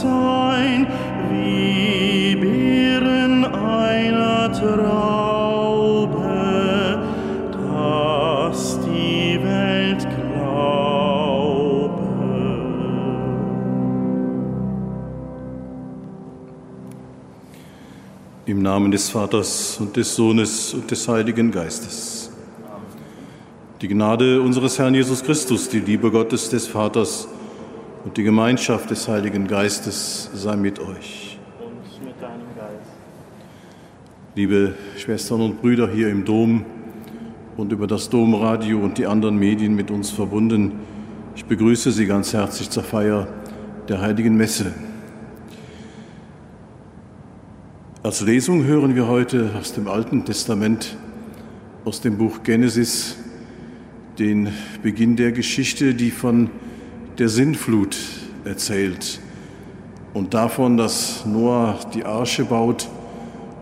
sein, wie Beeren einer Traube, dass die Welt glaube. Im Namen des Vaters und des Sohnes und des Heiligen Geistes. Die Gnade unseres Herrn Jesus Christus, die Liebe Gottes des Vaters und die Gemeinschaft des Heiligen Geistes sei mit euch. Und mit deinem Geist. Liebe Schwestern und Brüder hier im Dom und über das Domradio und die anderen Medien mit uns verbunden, ich begrüße Sie ganz herzlich zur Feier der Heiligen Messe. Als Lesung hören wir heute aus dem Alten Testament, aus dem Buch Genesis, den Beginn der Geschichte, die von der Sintflut erzählt und davon, dass Noah die Arche baut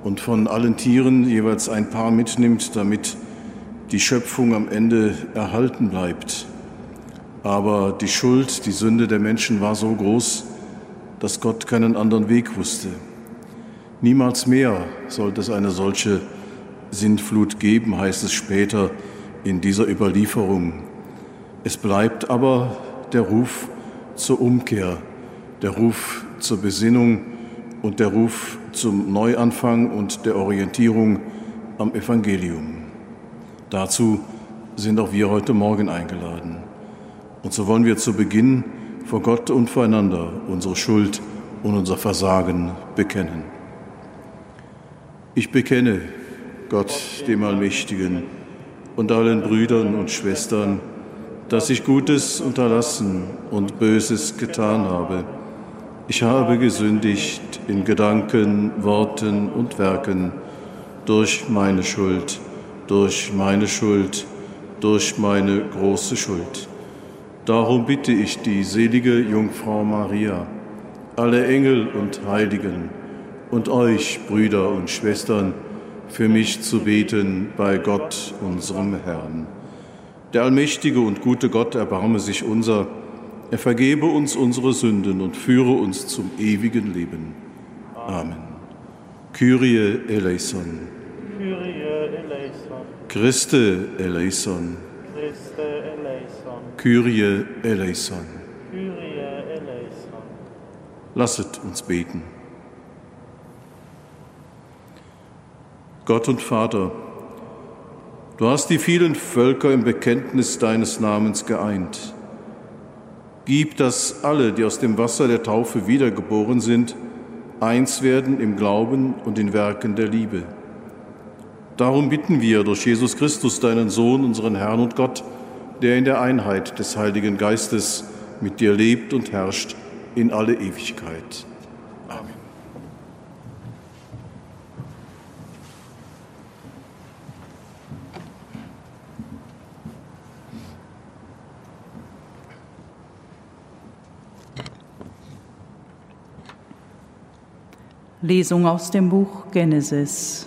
und von allen Tieren jeweils ein Paar mitnimmt, damit die Schöpfung am Ende erhalten bleibt. Aber die Schuld, die Sünde der Menschen war so groß, dass Gott keinen anderen Weg wusste. Niemals mehr sollte es eine solche Sintflut geben, heißt es später in dieser Überlieferung. Es bleibt aber der Ruf zur Umkehr, der Ruf zur Besinnung und der Ruf zum Neuanfang und der Orientierung am Evangelium. Dazu sind auch wir heute Morgen eingeladen. Und so wollen wir zu Beginn vor Gott und voreinander unsere Schuld und unser Versagen bekennen. Ich bekenne Gott, dem Allmächtigen, und allen Brüdern und Schwestern, dass ich Gutes unterlassen und Böses getan habe. Ich habe gesündigt in Gedanken, Worten und Werken durch meine Schuld, durch meine Schuld, durch meine große Schuld. Darum bitte ich die selige Jungfrau Maria, alle Engel und Heiligen und euch, Brüder und Schwestern, für mich zu beten bei Gott, unserem Herrn. Der allmächtige und gute Gott erbarme sich unser, er vergebe uns unsere Sünden und führe uns zum ewigen Leben. Amen. Kyrie eleison. Kyrie eleison. Christe eleison. Christe eleison. Kyrie eleison. Kyrie eleison. Lasset uns beten. Gott und Vater, Du hast die vielen Völker im Bekenntnis deines Namens geeint. Gib, dass alle, die aus dem Wasser der Taufe wiedergeboren sind, eins werden im Glauben und in Werken der Liebe. Darum bitten wir durch Jesus Christus, deinen Sohn, unseren Herrn und Gott, der in der Einheit des Heiligen Geistes mit dir lebt und herrscht in alle Ewigkeit. Lesung aus dem Buch Genesis.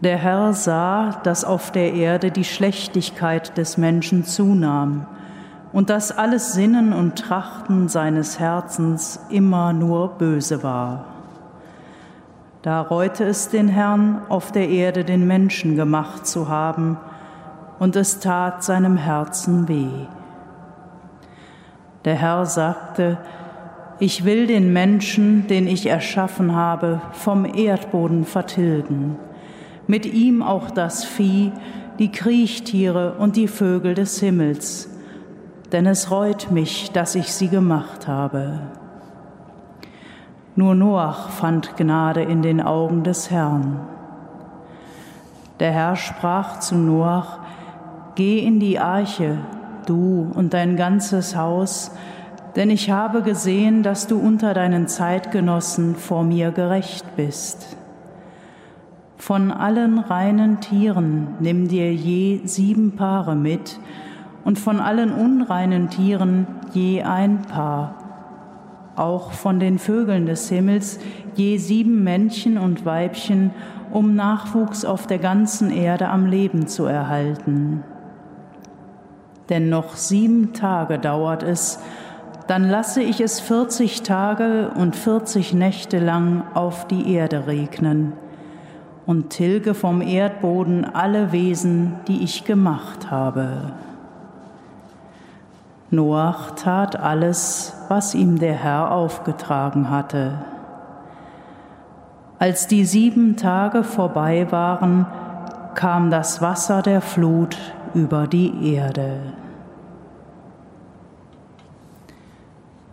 Der Herr sah, dass auf der Erde die Schlechtigkeit des Menschen zunahm und dass alles Sinnen und Trachten seines Herzens immer nur böse war. Da reute es den Herrn, auf der Erde den Menschen gemacht zu haben, und es tat seinem Herzen weh. Der Herr sagte, ich will den Menschen, den ich erschaffen habe, vom Erdboden vertilgen, mit ihm auch das Vieh, die Kriechtiere und die Vögel des Himmels, denn es reut mich, dass ich sie gemacht habe. Nur Noach fand Gnade in den Augen des Herrn. Der Herr sprach zu Noach, Geh in die Arche, du und dein ganzes Haus, denn ich habe gesehen, dass du unter deinen Zeitgenossen vor mir gerecht bist. Von allen reinen Tieren nimm dir je sieben Paare mit und von allen unreinen Tieren je ein Paar. Auch von den Vögeln des Himmels je sieben Männchen und Weibchen, um Nachwuchs auf der ganzen Erde am Leben zu erhalten. Denn noch sieben Tage dauert es, dann lasse ich es 40 Tage und 40 Nächte lang auf die Erde regnen und tilge vom Erdboden alle Wesen, die ich gemacht habe. Noach tat alles, was ihm der Herr aufgetragen hatte. Als die sieben Tage vorbei waren, kam das Wasser der Flut über die Erde.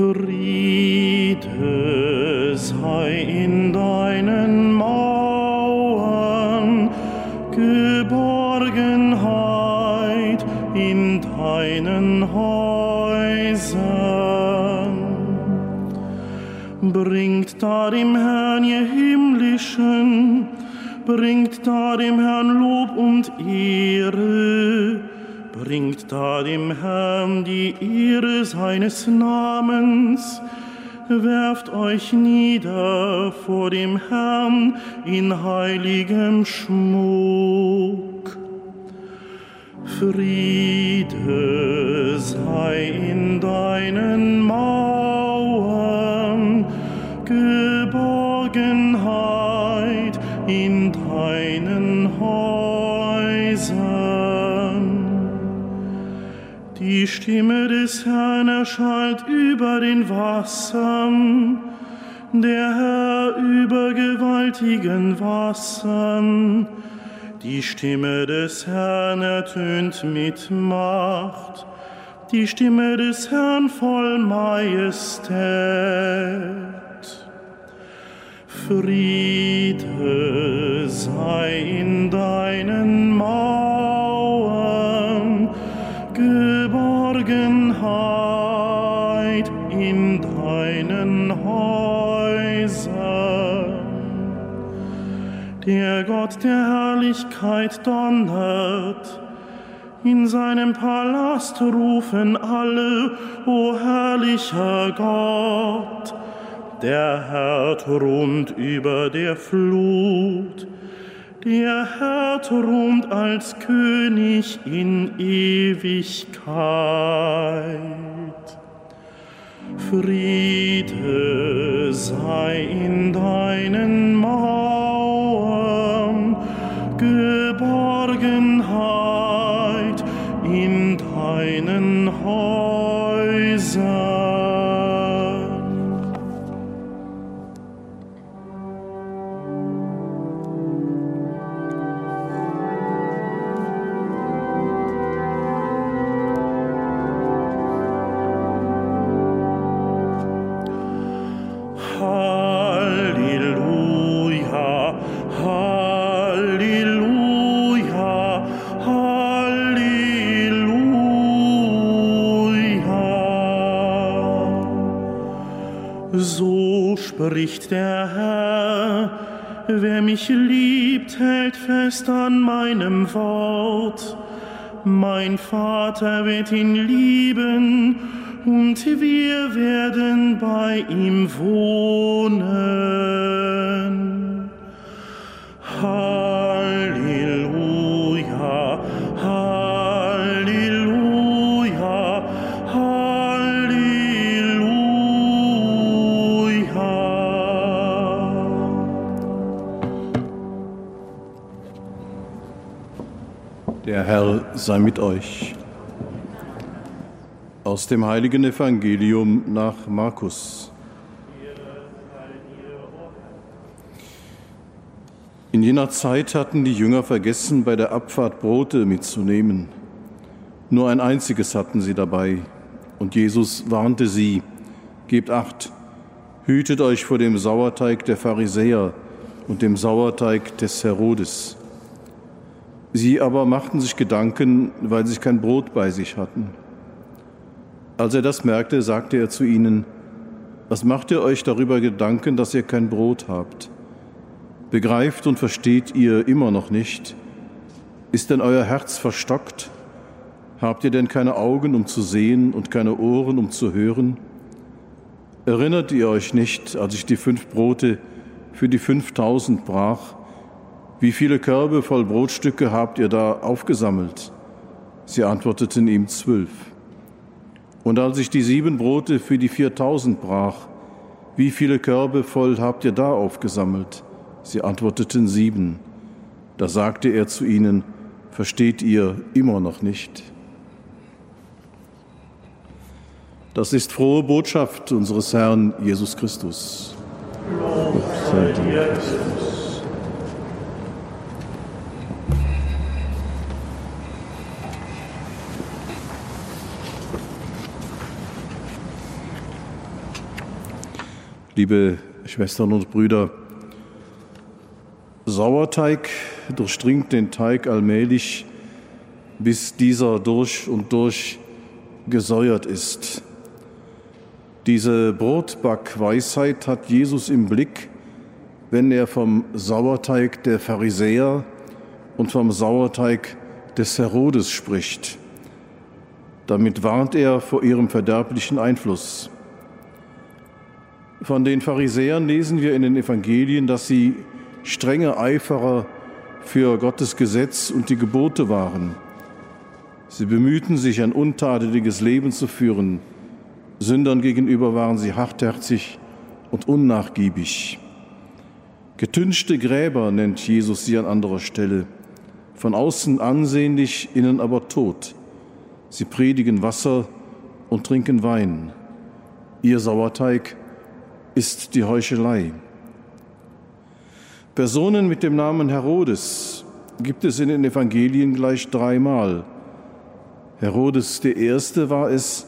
Friede sei in deinen Mauern, Geborgenheit in deinen Häusern. Bringt da dem Herrn ihr himmlischen, bringt da dem Herrn Lob und Ehre, da dem Herrn die Ehre seines Namens, werft euch nieder vor dem Herrn in heiligem Schmuck. Friede sei in deinen Mauern, Die Stimme des Herrn erschallt über den Wassern, der Herr über gewaltigen Wassern. Die Stimme des Herrn ertönt mit Macht, die Stimme des Herrn voll Majestät. Friede sei in deinen Mauern, Der Gott der Herrlichkeit donnert, in seinem Palast rufen alle, o herrlicher Gott. Der Herr thront über der Flut, der Herr thront als König in Ewigkeit. Friede sei in deinen Mauern, Geborgenheit in deinen Häusern. Spricht der Herr, wer mich liebt, hält fest an meinem Wort. Mein Vater wird ihn lieben und wir werden bei ihm wohnen. Halleluja, Herr sei mit euch. Aus dem heiligen Evangelium nach Markus. In jener Zeit hatten die Jünger vergessen, bei der Abfahrt Brote mitzunehmen. Nur ein einziges hatten sie dabei. Und Jesus warnte sie, Gebt acht, hütet euch vor dem Sauerteig der Pharisäer und dem Sauerteig des Herodes. Sie aber machten sich Gedanken, weil sie kein Brot bei sich hatten. Als er das merkte, sagte er zu ihnen, was macht ihr euch darüber Gedanken, dass ihr kein Brot habt? Begreift und versteht ihr immer noch nicht? Ist denn euer Herz verstockt? Habt ihr denn keine Augen, um zu sehen und keine Ohren, um zu hören? Erinnert ihr euch nicht, als ich die fünf Brote für die fünftausend brach? Wie viele Körbe voll Brotstücke habt ihr da aufgesammelt? Sie antworteten ihm zwölf. Und als ich die sieben Brote für die viertausend brach, wie viele Körbe voll habt ihr da aufgesammelt? Sie antworteten sieben. Da sagte er zu ihnen, versteht ihr immer noch nicht? Das ist frohe Botschaft unseres Herrn Jesus Christus. Lob sei dir, Christus. Liebe Schwestern und Brüder, Sauerteig durchdringt den Teig allmählich, bis dieser durch und durch gesäuert ist. Diese Brotbackweisheit hat Jesus im Blick, wenn er vom Sauerteig der Pharisäer und vom Sauerteig des Herodes spricht. Damit warnt er vor ihrem verderblichen Einfluss. Von den Pharisäern lesen wir in den Evangelien, dass sie strenge Eiferer für Gottes Gesetz und die Gebote waren. Sie bemühten sich, ein untadeliges Leben zu führen. Sündern gegenüber waren sie hartherzig und unnachgiebig. Getünchte Gräber nennt Jesus sie an anderer Stelle. Von außen ansehnlich, innen aber tot. Sie predigen Wasser und trinken Wein. Ihr Sauerteig ist die Heuchelei. Personen mit dem Namen Herodes gibt es in den Evangelien gleich dreimal. Herodes der Erste war es,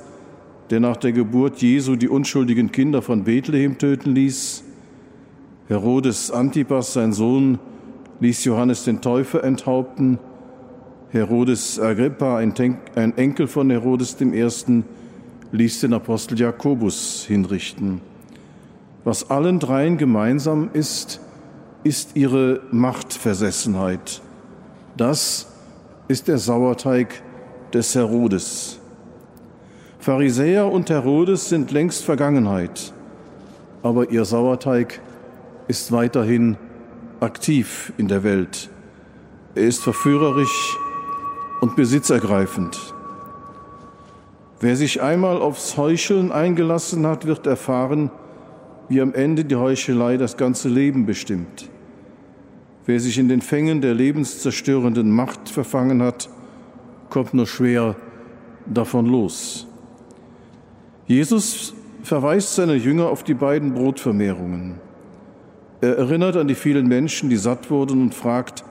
der nach der Geburt Jesu die unschuldigen Kinder von Bethlehem töten ließ. Herodes Antipas, sein Sohn, ließ Johannes den Täufer enthaupten. Herodes Agrippa, ein Enkel von Herodes Ersten, ließ den Apostel Jakobus hinrichten. Was allen dreien gemeinsam ist, ist ihre Machtversessenheit. Das ist der Sauerteig des Herodes. Pharisäer und Herodes sind längst Vergangenheit, aber ihr Sauerteig ist weiterhin aktiv in der Welt. Er ist verführerisch und besitzergreifend. Wer sich einmal aufs Heucheln eingelassen hat, wird erfahren, wie am Ende die Heuchelei das ganze Leben bestimmt. Wer sich in den Fängen der lebenszerstörenden Macht verfangen hat, kommt nur schwer davon los. Jesus verweist seine Jünger auf die beiden Brotvermehrungen. Er erinnert an die vielen Menschen, die satt wurden und fragt,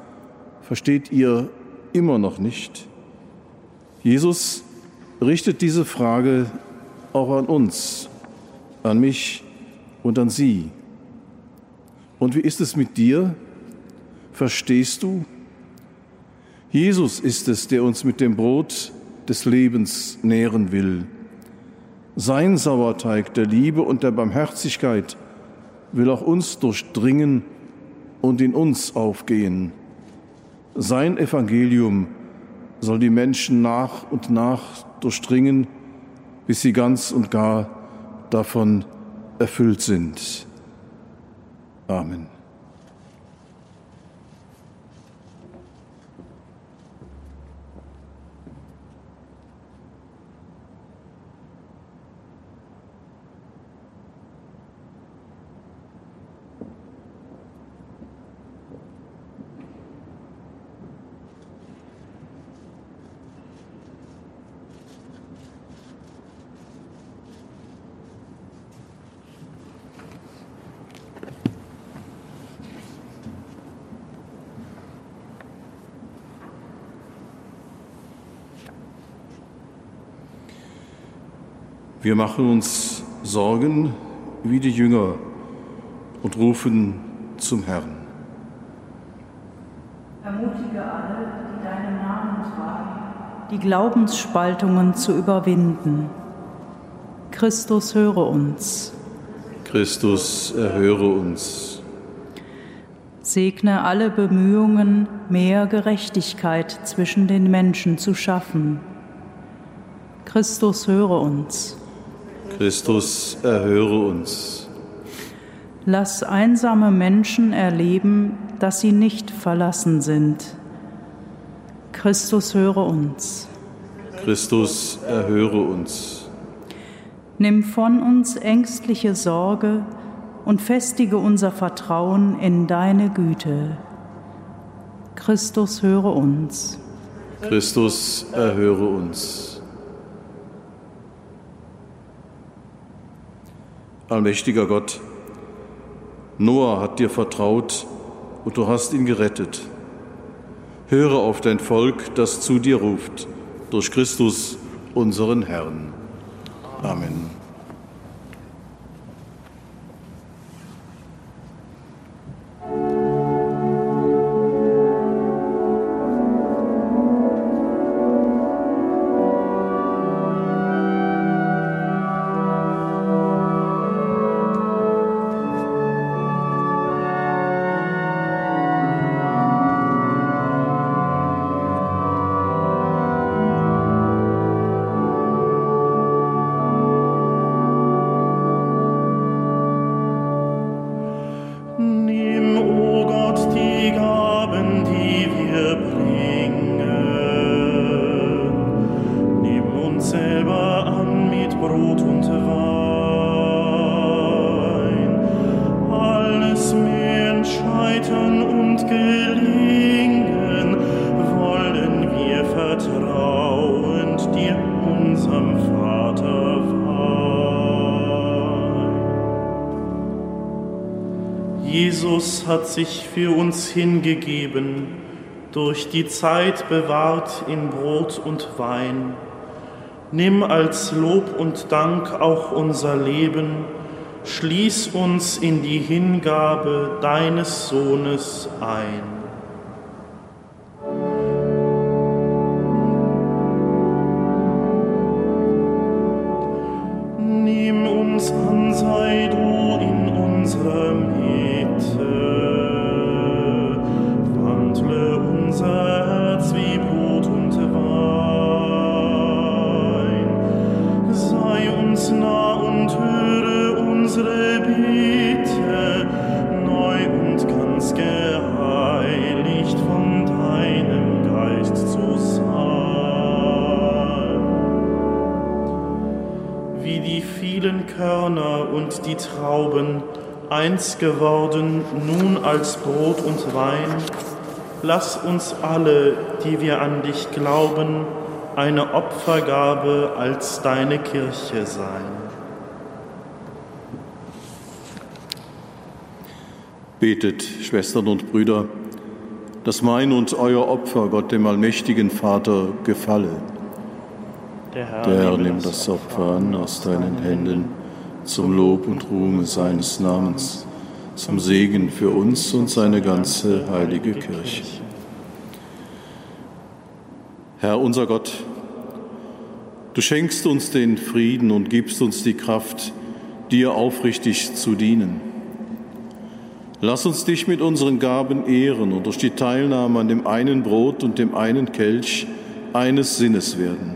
versteht ihr immer noch nicht? Jesus richtet diese Frage auch an uns, an mich und an sie. Und wie ist es mit dir? Verstehst du? Jesus ist es, der uns mit dem Brot des Lebens nähren will. Sein Sauerteig der Liebe und der Barmherzigkeit will auch uns durchdringen und in uns aufgehen. Sein Evangelium soll die Menschen nach und nach durchdringen, bis sie ganz und gar davon erfüllt sind. Amen. Wir machen uns Sorgen wie die Jünger und rufen zum Herrn. Ermutige alle, die deinen Namen tragen, die Glaubensspaltungen zu überwinden. Christus, höre uns. Christus, erhöre uns. Segne alle Bemühungen, mehr Gerechtigkeit zwischen den Menschen zu schaffen. Christus, höre uns. Christus, erhöre uns. Lass einsame Menschen erleben, dass sie nicht verlassen sind. Christus, höre uns. Christus, erhöre uns. Nimm von uns ängstliche Sorge und festige unser Vertrauen in deine Güte. Christus, höre uns. Christus, erhöre uns. Allmächtiger Gott, Noah hat dir vertraut und du hast ihn gerettet. Höre auf dein Volk, das zu dir ruft, durch Christus, unseren Herrn. Amen. Jesus hat sich für uns hingegeben, durch die Zeit bewahrt in Brot und Wein. Nimm als Lob und Dank auch unser Leben, schließ uns in die Hingabe deines Sohnes ein. Eins geworden, nun als Brot und Wein, lass uns alle, die wir an dich glauben, eine Opfergabe als deine Kirche sein. Betet, Schwestern und Brüder, dass mein und euer Opfer Gott dem allmächtigen Vater gefalle. Der Herr, Der Herr nimmt das Opfer an aus deinen Händen zum Lob und Ruhm seines Namens, zum Segen für uns und seine ganze heilige Kirche. Herr unser Gott, du schenkst uns den Frieden und gibst uns die Kraft, dir aufrichtig zu dienen. Lass uns dich mit unseren Gaben ehren und durch die Teilnahme an dem einen Brot und dem einen Kelch eines Sinnes werden.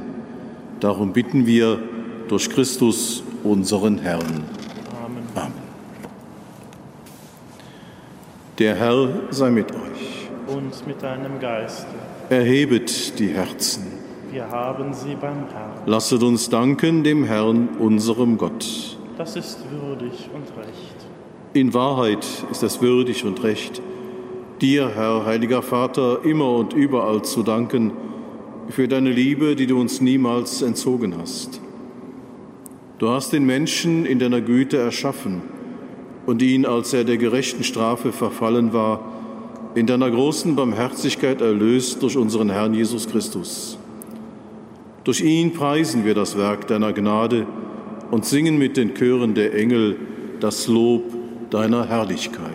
Darum bitten wir durch Christus, unseren Herrn. Amen. Amen. Der Herr sei mit euch. Und mit deinem Geiste. Erhebet die Herzen. Wir haben sie beim Herrn. Lasset uns danken dem Herrn, unserem Gott. Das ist würdig und recht. In Wahrheit ist es würdig und recht, dir, Herr, heiliger Vater, immer und überall zu danken für deine Liebe, die du uns niemals entzogen hast. Du hast den Menschen in deiner Güte erschaffen und ihn, als er der gerechten Strafe verfallen war, in deiner großen Barmherzigkeit erlöst durch unseren Herrn Jesus Christus. Durch ihn preisen wir das Werk deiner Gnade und singen mit den Chören der Engel das Lob deiner Herrlichkeit.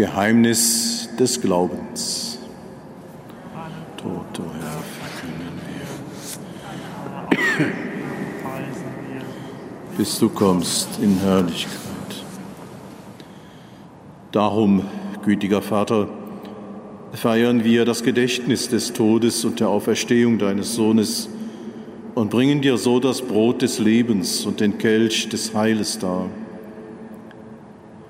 Geheimnis des Glaubens. Tod, o Herr, verkünden wir. Bis du kommst in Herrlichkeit. Darum, gütiger Vater, feiern wir das Gedächtnis des Todes und der Auferstehung deines Sohnes und bringen dir so das Brot des Lebens und den Kelch des Heiles dar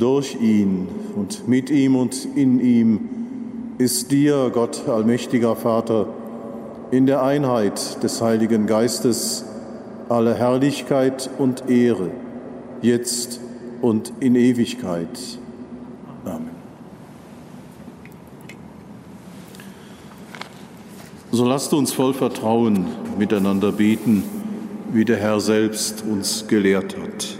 Durch ihn und mit ihm und in ihm ist dir, Gott allmächtiger Vater, in der Einheit des Heiligen Geistes alle Herrlichkeit und Ehre, jetzt und in Ewigkeit. Amen. So lasst uns voll Vertrauen miteinander beten, wie der Herr selbst uns gelehrt hat.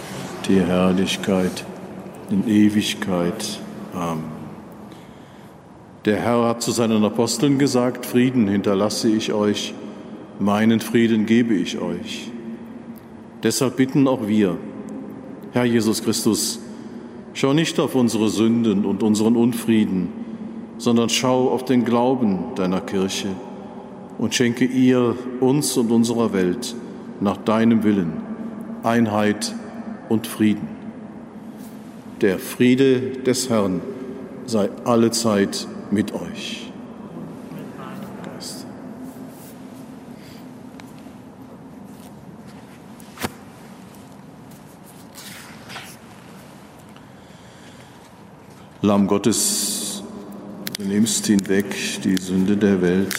die Herrlichkeit in Ewigkeit. Amen. Der Herr hat zu seinen Aposteln gesagt, Frieden hinterlasse ich euch, meinen Frieden gebe ich euch. Deshalb bitten auch wir, Herr Jesus Christus, schau nicht auf unsere Sünden und unseren Unfrieden, sondern schau auf den Glauben deiner Kirche und schenke ihr, uns und unserer Welt nach deinem Willen Einheit und Frieden. Der Friede des Herrn sei allezeit mit euch. Lamm Gottes, du nimmst hinweg die Sünde der Welt,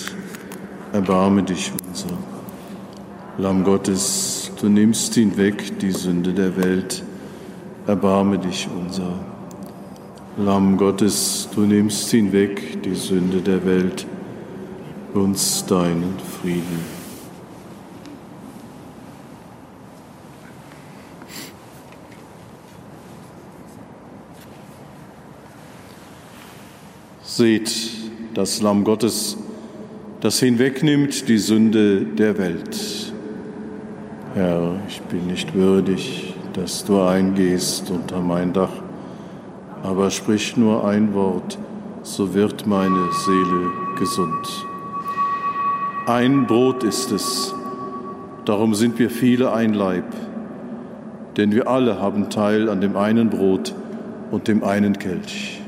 erbarme dich unser. Lamm Gottes, du nimmst hinweg die Sünde der Welt, erbarme dich unser. Lamm Gottes, du nimmst hinweg die Sünde der Welt, uns deinen Frieden. Seht das Lamm Gottes, das hinwegnimmt die Sünde der Welt. Herr, ich bin nicht würdig, dass du eingehst unter mein Dach, aber sprich nur ein Wort, so wird meine Seele gesund. Ein Brot ist es, darum sind wir viele ein Leib, denn wir alle haben Teil an dem einen Brot und dem einen Kelch.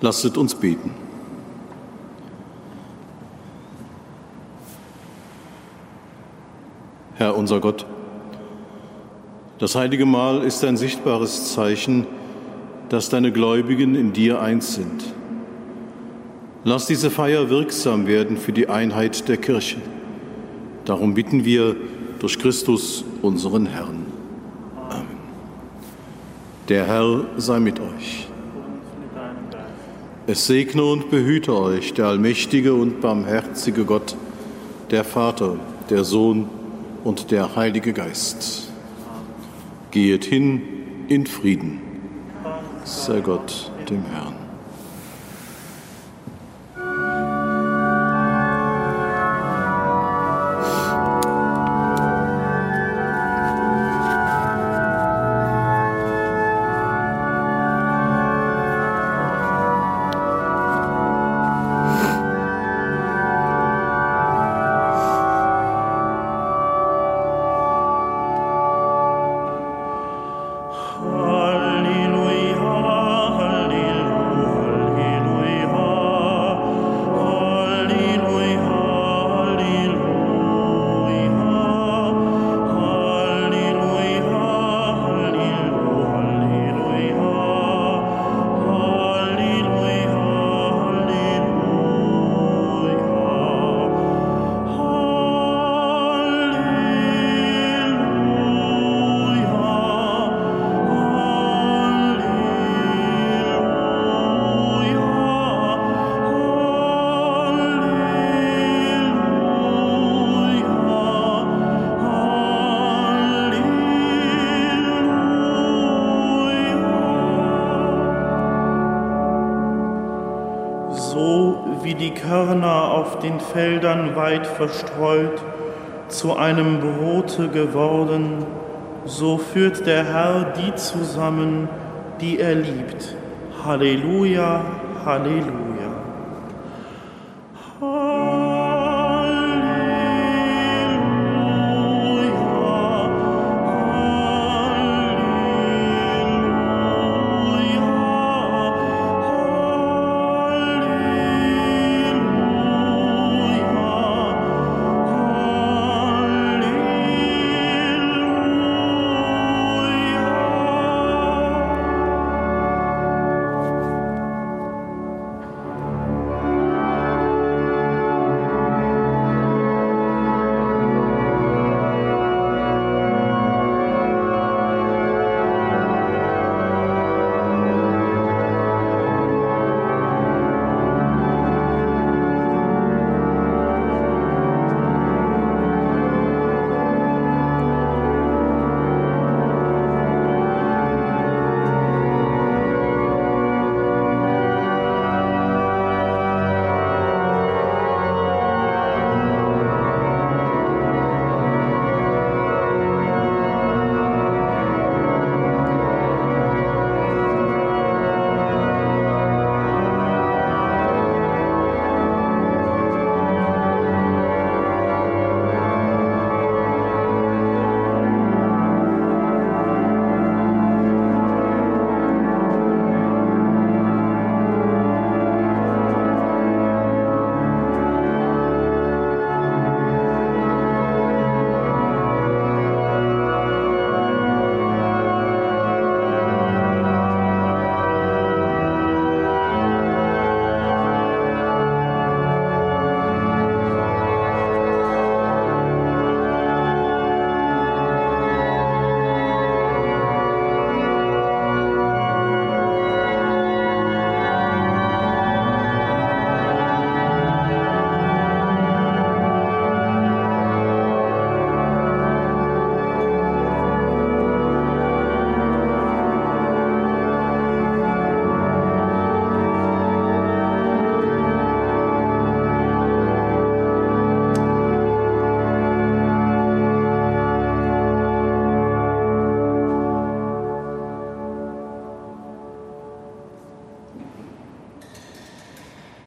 Lasset uns beten. Herr unser Gott, das heilige Mahl ist ein sichtbares Zeichen, dass deine Gläubigen in dir eins sind. Lass diese Feier wirksam werden für die Einheit der Kirche. Darum bitten wir durch Christus, unseren Herrn. Amen. Der Herr sei mit euch. Es segne und behüte euch der allmächtige und barmherzige Gott, der Vater, der Sohn und der Heilige Geist. Gehet hin in Frieden. Sei Gott dem Herrn. Mehrheit verstreut, zu einem Brote geworden, so führt der Herr die zusammen, die er liebt. Halleluja, Halleluja.